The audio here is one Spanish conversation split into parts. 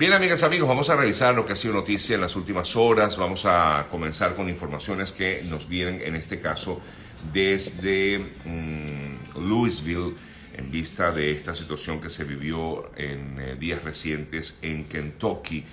Bien, amigas, amigos, vamos a revisar lo que ha sido noticia en las últimas horas. Vamos a comenzar con informaciones que nos vienen, en este caso, desde mm, Louisville, en vista de esta situación que se vivió en eh, días recientes en Kentucky.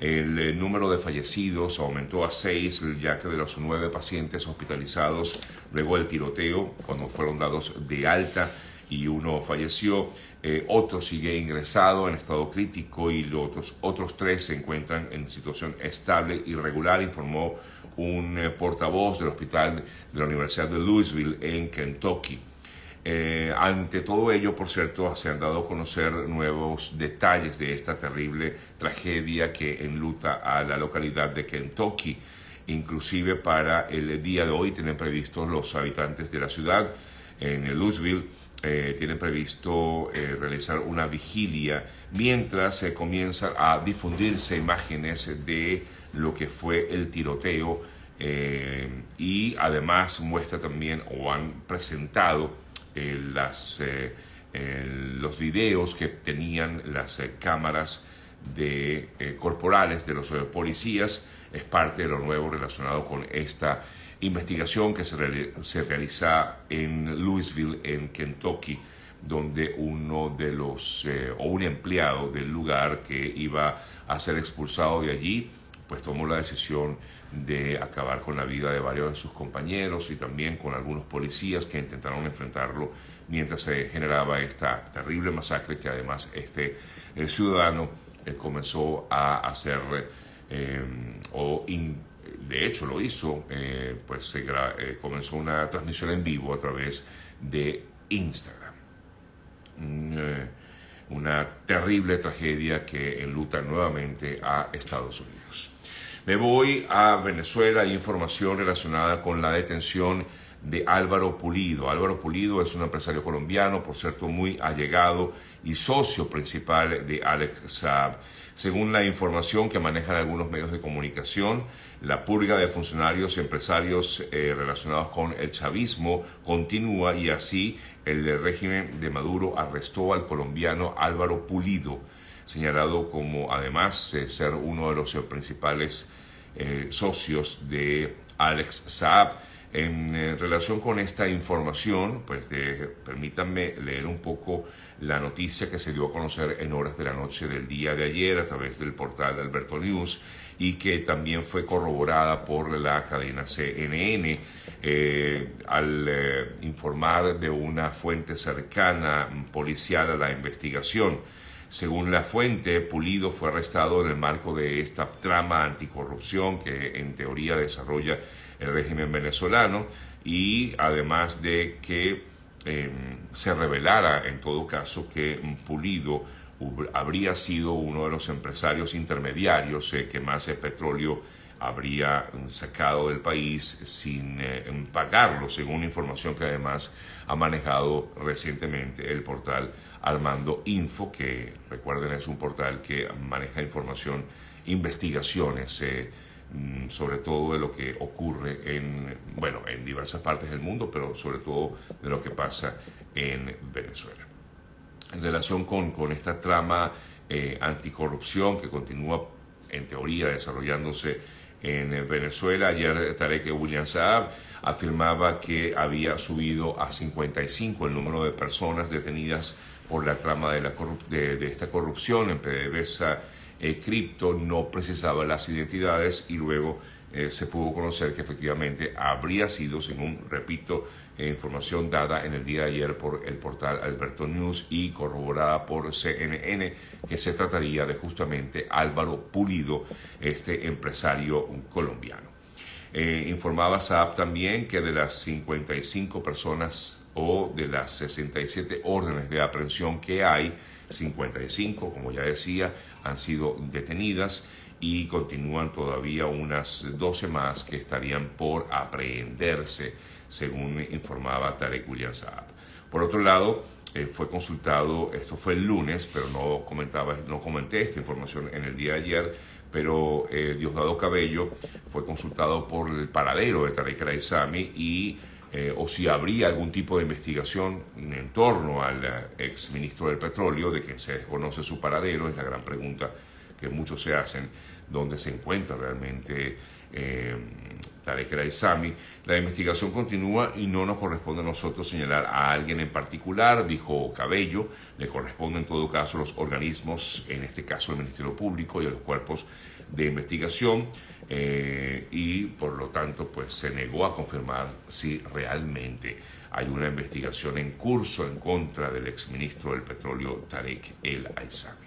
El eh, número de fallecidos aumentó a seis, ya que de los nueve pacientes hospitalizados luego del tiroteo, cuando fueron dados de alta y uno falleció, eh, otro sigue ingresado en estado crítico y los otros, otros tres se encuentran en situación estable y regular, informó un eh, portavoz del hospital de la Universidad de Louisville en Kentucky. Eh, ante todo ello, por cierto, se han dado a conocer nuevos detalles de esta terrible tragedia que enluta a la localidad de Kentucky. Inclusive para el día de hoy tienen previstos los habitantes de la ciudad en Louisville eh, tienen previsto eh, realizar una vigilia mientras se comienzan a difundirse imágenes de lo que fue el tiroteo eh, y además muestra también o han presentado las, los videos que tenían las cámaras de, corporales de los policías. Es parte de lo nuevo relacionado con esta investigación que se, realiza en Louisville, en Kentucky, donde uno de los, eh, o un empleado del lugar que iba a ser expulsado de allí, pues tomó la decisión de acabar con la vida de varios de sus compañeros y también con algunos policías que intentaron enfrentarlo mientras se generaba esta terrible masacre que además este eh, ciudadano eh, comenzó a hacer o de hecho lo hizo, eh, pues se eh, comenzó una transmisión en vivo a través de Instagram. Eh, una terrible tragedia que enluta nuevamente a Estados Unidos. Me voy a Venezuela, hay información relacionada con la detención de Álvaro Pulido. Álvaro Pulido es un empresario colombiano, por cierto, muy allegado y socio principal de Alex Saab. Según la información que manejan algunos medios de comunicación, la purga de funcionarios y empresarios eh, relacionados con el chavismo continúa y así el régimen de Maduro arrestó al colombiano Álvaro Pulido, señalado como además eh, ser uno de los principales eh, socios de Alex Saab. En relación con esta información, pues permítanme leer un poco la noticia que se dio a conocer en horas de la noche del día de ayer a través del portal de Alberto News y que también fue corroborada por la cadena CNN eh, al eh, informar de una fuente cercana policial a la investigación. Según la fuente, Pulido fue arrestado en el marco de esta trama anticorrupción que en teoría desarrolla el régimen venezolano y además de que Em, se revelara en todo caso que Pulido habría sido uno de los empresarios intermediarios eh, que más petróleo habría sacado del país sin eh, pagarlo, según información que además ha manejado recientemente el portal Armando Info, que recuerden es un portal que maneja información, investigaciones. Eh, Mm, sobre todo de lo que ocurre en, bueno, en diversas partes del mundo, pero sobre todo de lo que pasa en Venezuela. En relación con, con esta trama eh, anticorrupción que continúa en teoría desarrollándose en Venezuela, ayer Tarek William Saab afirmaba que había subido a 55 el número de personas detenidas por la trama de, la de, de esta corrupción en PDVSA eh, cripto no precisaba las identidades y luego eh, se pudo conocer que efectivamente habría sido, según, repito, eh, información dada en el día de ayer por el portal Alberto News y corroborada por CNN, que se trataría de justamente Álvaro Pulido, este empresario colombiano. informaba Saab también que de las 55 personas o de las 67 órdenes de aprehensión que hay, 55, como ya decía, han sido detenidas y continúan todavía unas 12 más que estarían por aprehenderse, según informaba Tarek William Saab. Por otro lado, eh, fue consultado, esto fue el lunes, pero no, comentaba, no comenté esta información en el día de ayer, pero eh, Diosdado Cabello fue consultado por el paradero de Tarek El y eh, o si habría algún tipo de investigación en torno al eh, ex ministro del petróleo, de quien se desconoce su paradero, es la gran pregunta que muchos se hacen, donde se encuentra realmente eh, Tarek El Aizami. La investigación continúa y no nos corresponde a nosotros señalar a alguien en particular, dijo Cabello, le corresponde en todo caso a los organismos, en este caso el Ministerio Público y a los cuerpos de investigación eh, y por lo tanto pues se negó a confirmar si realmente hay una investigación en curso en contra del exministro del petróleo Tarek El Aizami.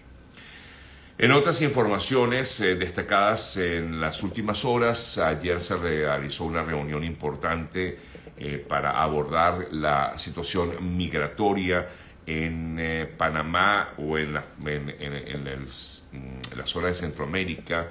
En otras informaciones eh, destacadas en las últimas horas, ayer se realizó una reunión importante eh, para abordar la situación migratoria en eh, Panamá o en la, en, mm, la zona de Centroamérica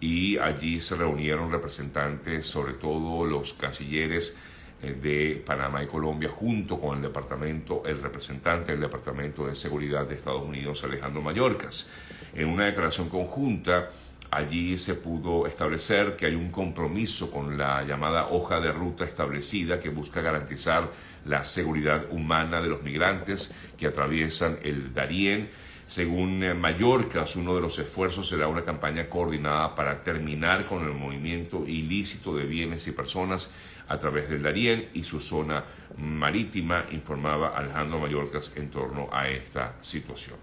y allí se reunieron representantes, sobre todo los cancilleres de Panamá y Colombia, junto con el departamento, el representante del Departamento de Seguridad de Estados Unidos, Alejandro Mayorkas. En una declaración conjunta, allí se pudo establecer que hay un compromiso con la llamada hoja de ruta establecida que busca garantizar la seguridad humana de los migrantes que atraviesan el Darién. Según Mallorca, uno de los esfuerzos será una campaña coordinada para terminar con el movimiento ilícito de bienes y personas a través del Darién y su zona marítima, informaba Alejandro Mallorcas en torno a esta situación.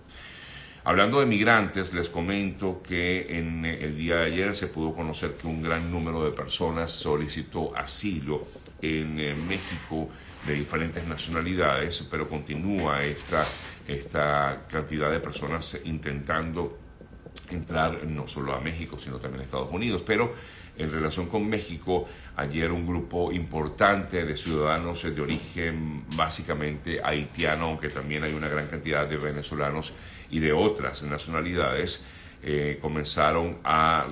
Hablando de migrantes, les comento que en el día de ayer se pudo conocer que un gran número de personas solicitó asilo en eh, México de diferentes nacionalidades, pero continúa esta, esta cantidad de personas intentando entrar no solo a México, sino también a Estados Unidos. Pero en relación con México, ayer un grupo importante de ciudadanos de origen básicamente haitiano, aunque también hay una gran cantidad de venezolanos y de otras nacionalidades, eh, comenzaron a,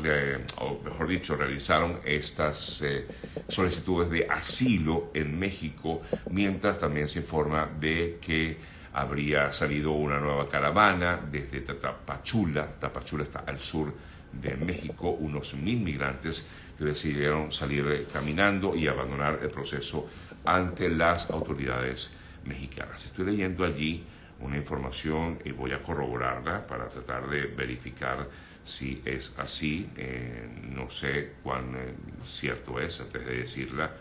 o mejor dicho, realizaron estas eh, solicitudes de asilo en México, mientras también se informa de que habría salido una nueva caravana desde Tapachula, Tapachula está al sur de México, unos mil migrantes que decidieron salir caminando y abandonar el proceso ante las autoridades mexicanas. Estoy leyendo allí una información y voy a corroborarla para tratar de verificar si es así. Eh, no sé cuán eh, cierto es antes de decirla.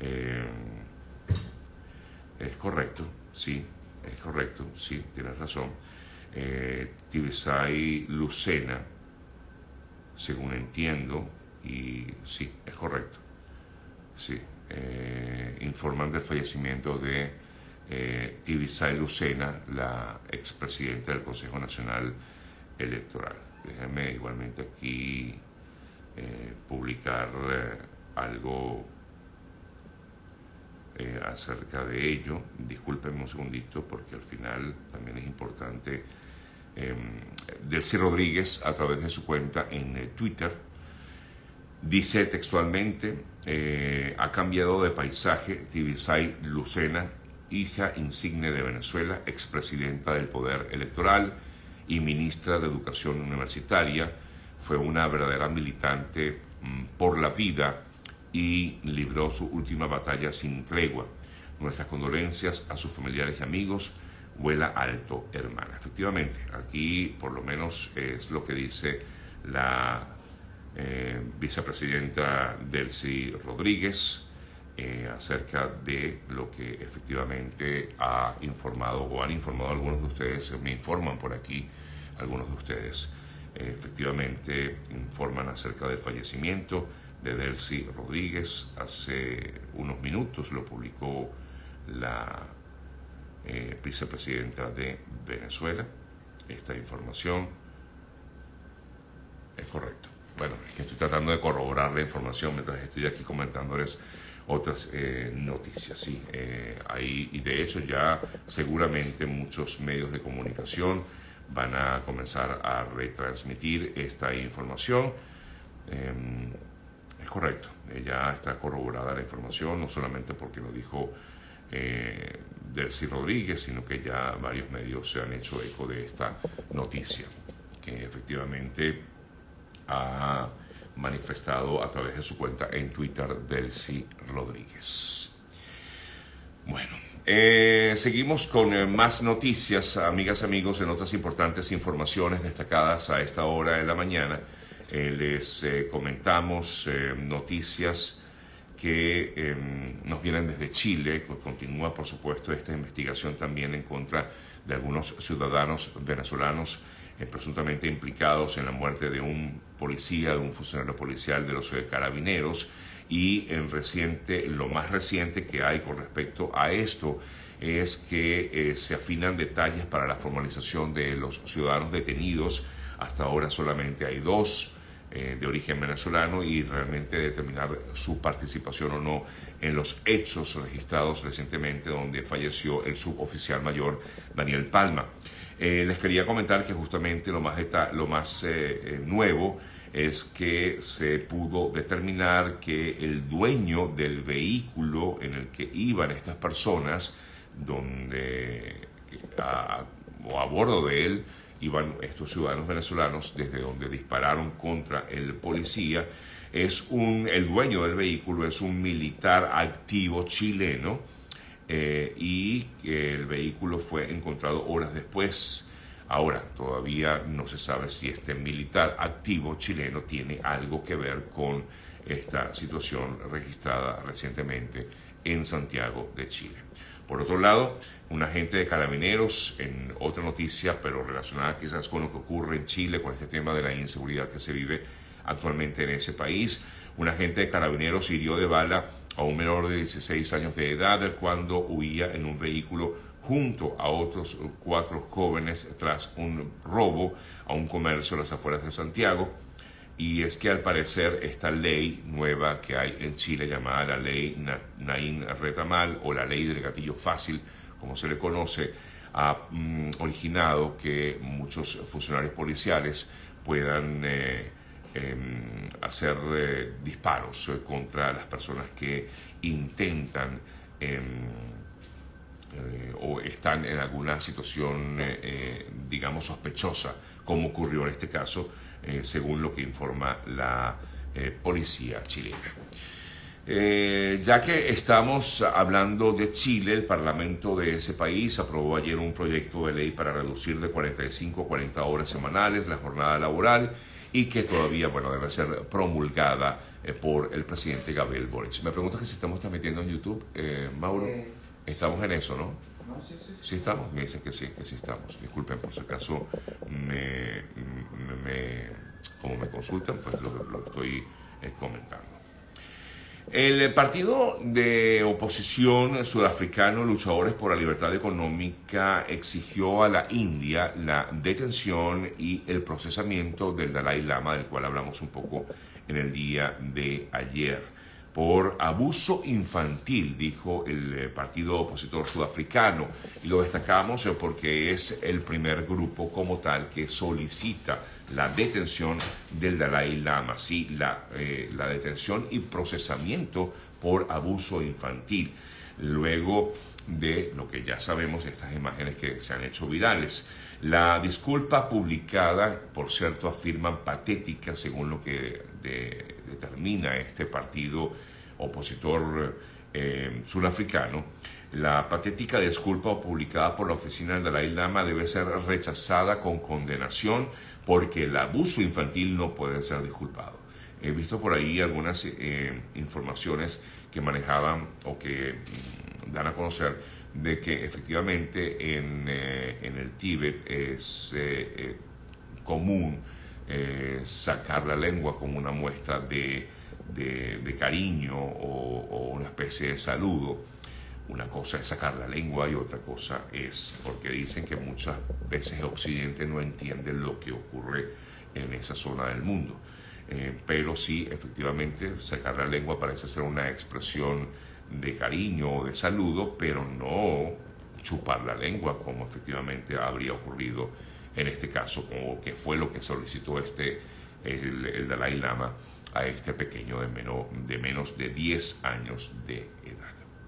Eh, es correcto, sí, es correcto, sí, tienes razón. Tibisay Lucena, según entiendo, y sí, es correcto. Sí, eh, informan del fallecimiento de eh, Tibisay Lucena, la expresidenta del Consejo Nacional Electoral. Déjenme igualmente aquí eh, publicar eh, algo acerca de ello. Discúlpenme un segundito porque al final también es importante. Delcy Rodríguez, a través de su cuenta en Twitter, Dice textualmente, eh, ha cambiado de paisaje Tibisay Lucena, hija insigne de Venezuela, expresidenta del Poder Electoral y ministra de Educación Universitaria. Fue una verdadera militante mm, por la vida y libró su última batalla sin tregua. Nuestras condolencias a sus familiares y amigos. Vuela alto, hermana. Efectivamente, aquí por lo menos es lo que dice la eh, vicepresidenta Delcy Rodríguez, eh, acerca de lo que efectivamente ha informado o han informado algunos de ustedes, me informan por aquí algunos de ustedes, eh, efectivamente informan acerca del fallecimiento de Delcy Rodríguez hace unos minutos, lo publicó la vicepresidenta de Venezuela. Esta información es correcta bueno, es que estoy tratando de corroborar la información mientras estoy aquí comentándoles otras eh, noticias. Sí, eh, ahí, y de hecho ya seguramente muchos medios de comunicación van a comenzar a retransmitir esta información. Em, es correcto, ya está corroborada la información, no solamente porque lo dijo eh, Delcy Rodríguez, sino que ya varios medios se han hecho eco de esta noticia, que efectivamente ha manifestado a través de su cuenta en Twitter Delcy Rodríguez. Bueno, Eh, seguimos con eh, más noticias, amigas, amigos, en otras importantes informaciones destacadas a esta hora de la mañana. Eh, les comentamos noticias que em, nos vienen desde Chile. Continúa, por supuesto, esta investigación también en contra de algunos ciudadanos venezolanos presuntamente implicados en la muerte de un policía, de un funcionario policial de los carabineros y en reciente, lo más reciente que hay con respecto a esto es que eh, se afinan detalles para la formalización de los ciudadanos detenidos. Hasta ahora solamente hay dos eh, de origen venezolano y realmente determinar su participación o no en los hechos registrados recientemente donde falleció el suboficial mayor Daniel Palma. Eh, les quería comentar que justamente lo más, lo más nuevo es que se pudo determinar que el dueño del vehículo en el que iban estas personas, donde o a bordo de él iban estos ciudadanos venezolanos desde donde dispararon contra el policía, es un, el dueño del vehículo es un militar activo chileno eh, y el vehículo fue encontrado horas después Ahora, todavía no se sabe si este militar activo chileno tiene algo que ver con esta situación registrada recientemente en Santiago de Chile. Por otro lado, un agente de carabineros, en otra noticia, pero relacionada quizás con lo que ocurre en Chile, con este tema de la inseguridad que se vive actualmente en ese país, un agente de carabineros hirió de bala a un menor de 16 años de edad cuando huía en un vehículo junto a otros cuatro jóvenes tras un robo a un comercio a las afueras de Santiago. Y es que al parecer esta ley nueva que hay en Chile llamada la ley Naín Retamal o la ley del gatillo fácil, como se le conoce, ha mm, originado que muchos funcionarios policiales puedan eh, em, hacer eh, disparos eh, contra las personas que intentan em, eh, o están en alguna situación, digamos, sospechosa, como ocurrió en este caso, según lo que informa la policía chilena. ya que estamos hablando de Chile, el Parlamento de ese país aprobó ayer un proyecto de ley para reducir de 45 a 40 horas semanales la jornada laboral y que todavía, bueno, debe ser promulgada por el presidente Gabriel Boric. Me pregunto que si estamos transmitiendo en YouTube, Mauro. Estamos en eso, ¿no? No, sí, sí, sí. estamos? Me dicen que sí, que sí estamos. Disculpen, por si acaso me, como me consultan, pues lo, estoy eh, comentando. El partido de oposición sudafricano Luchadores por la Libertad Económica exigió a la India la detención y el procesamiento del Dalai Lama, del cual hablamos un poco en el día de ayer por abuso infantil, dijo el eh, partido opositor sudafricano. Y lo destacamos eh, porque es el primer grupo como tal que solicita la detención del Dalai Lama, sí, la, eh, la detención y procesamiento por abuso infantil. Luego de lo que ya sabemos, estas imágenes que se han hecho virales. La disculpa publicada, por cierto, afirman patética según lo que determina este partido opositor eh, surafricano, la patética disculpa publicada por la oficina del Dalai Lama debe ser rechazada con condenación porque el abuso infantil no puede ser disculpado. He visto por ahí algunas eh, informaciones que manejaban o que mm, dan a conocer de que efectivamente en, eh, en el Tíbet es común sacar la lengua como una muestra de de, cariño o, una especie de saludo. Una cosa es sacar la lengua y otra cosa es porque dicen que muchas veces Occidente no entiende lo que ocurre en esa zona del mundo. Eh, pero sí, efectivamente, sacar la lengua parece ser una expresión de cariño o de saludo, pero no chupar la lengua como efectivamente habría ocurrido en este caso, como que fue lo que solicitó este el Dalai Lama a este pequeño de, menos de, menos de 10 años de edad.